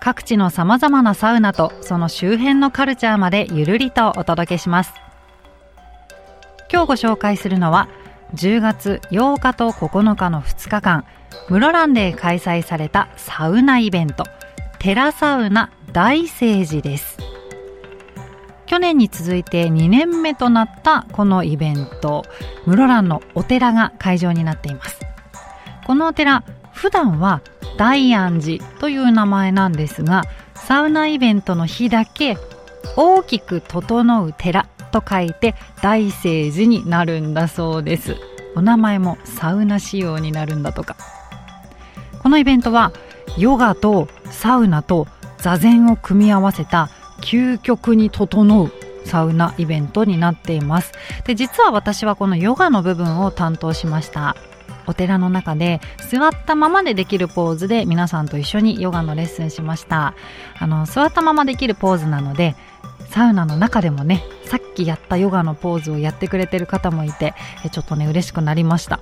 各地の様々なサウナとその周辺のカルチャーまでゆるりとお届けします。今日ご紹介するのは10月8日と9日の2日間室蘭で開催されたサウナイベントテラサウナ大聖寺です。去年に続いて2年目となったこのイベント室蘭のお寺が会場になっています。このお寺普段は大安寺という名前なんですがサウナイベントの日だけ大きく整う寺と書いて大聖寺になるんだそうです。お名前もサウナ仕様になるんだとか。このイベントはヨガとサウナと座禅を組み合わせた究極に整うサウナイベントになっています。で実は私はこのヨガの部分を担当しました。お寺の中で座ったままでできるポーズで皆さんと一緒にヨガのレッスンしました。あの座ったままできるポーズなのでサウナの中でもねさっきやったヨガのポーズをやってくれてる方もいてちょっとね嬉しくなりました。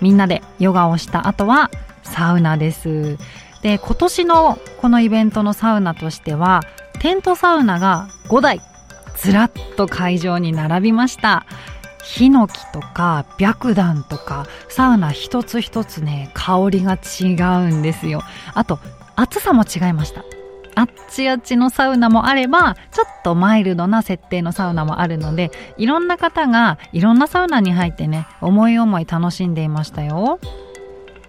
みんなでヨガをした後はサウナです。で今年のこのイベントのサウナとしてはテントサウナが5台ずらっと会場に並びました。ヒノキとか白檀とかサウナ一つ一つね香りが違うんですよ。あと暑さも違いました。あっちあっちのサウナもあればちょっとマイルドな設定のサウナもあるのでいろんな方がいろんなサウナに入ってね思い思い楽しんでいましたよ。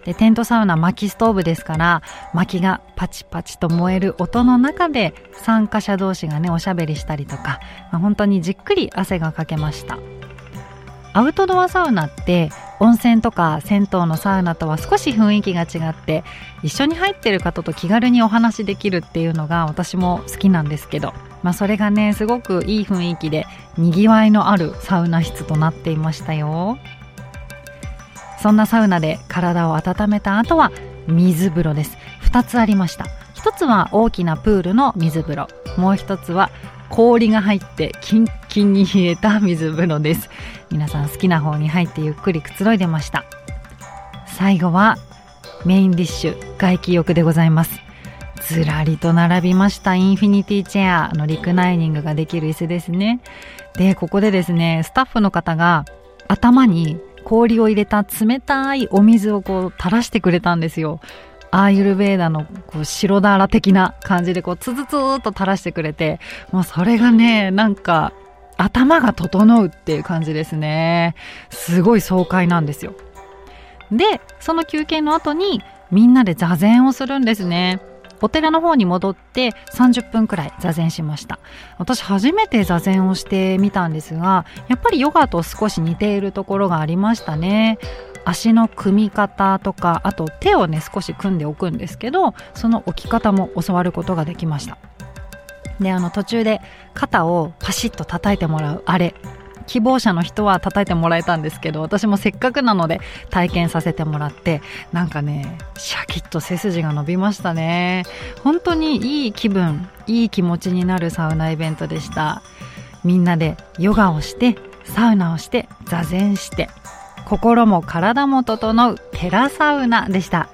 でテントサウナ薪ストーブですから薪がパチパチと燃える音の中で参加者同士がねおしゃべりしたりとか、まあ、本当にじっくり汗がかけました。アウトドアサウナって温泉とか銭湯のサウナとは少し雰囲気が違って一緒に入ってる方と気軽にお話できるっていうのが私も好きなんですけど、まあ、それがねすごくいい雰囲気でにぎわいのあるサウナ室となっていましたよ。そんなサウナで体を温めた後は水風呂です。2つありました。1つは大きなプールの水風呂。もう1つは氷が入ってキンキンに冷えた水風呂です。皆さん好きな方に入ってゆっくりくつろいでました。最後はメインディッシュ外気浴でございます。ずらりと並びましたインフィニティチェアのリクナイニングができる椅子ですね。でここでですねスタッフの方が頭に氷を入れた冷たいお水をこう垂らしてくれたんですよ。アーユルベーダのこう白だら的な感じでこうツツツーっと垂らしてくれてもうそれがねなんか頭が整うっていう感じですね。すごい爽快なんですよ。でその休憩の後にみんなで座禅をするんですね。お寺の方に戻って30分くらい座禅しました。私初めて座禅をしてみたんですがやっぱりヨガと少し似ているところがありましたね。足の組み方とかあと手をね少し組んでおくんですけどその置き方も教わることができました。であの途中で肩をパシッと叩いてもらう。あれ希望者の人は叩いてもらえたんですけど私もせっかくなので体験させてもらってなんかねシャキッと背筋が伸びましたね。本当にいい気分いい気持ちになるサウナイベントでした。みんなでヨガをしてサウナをして座禅して心も体も整うテラサウナでした。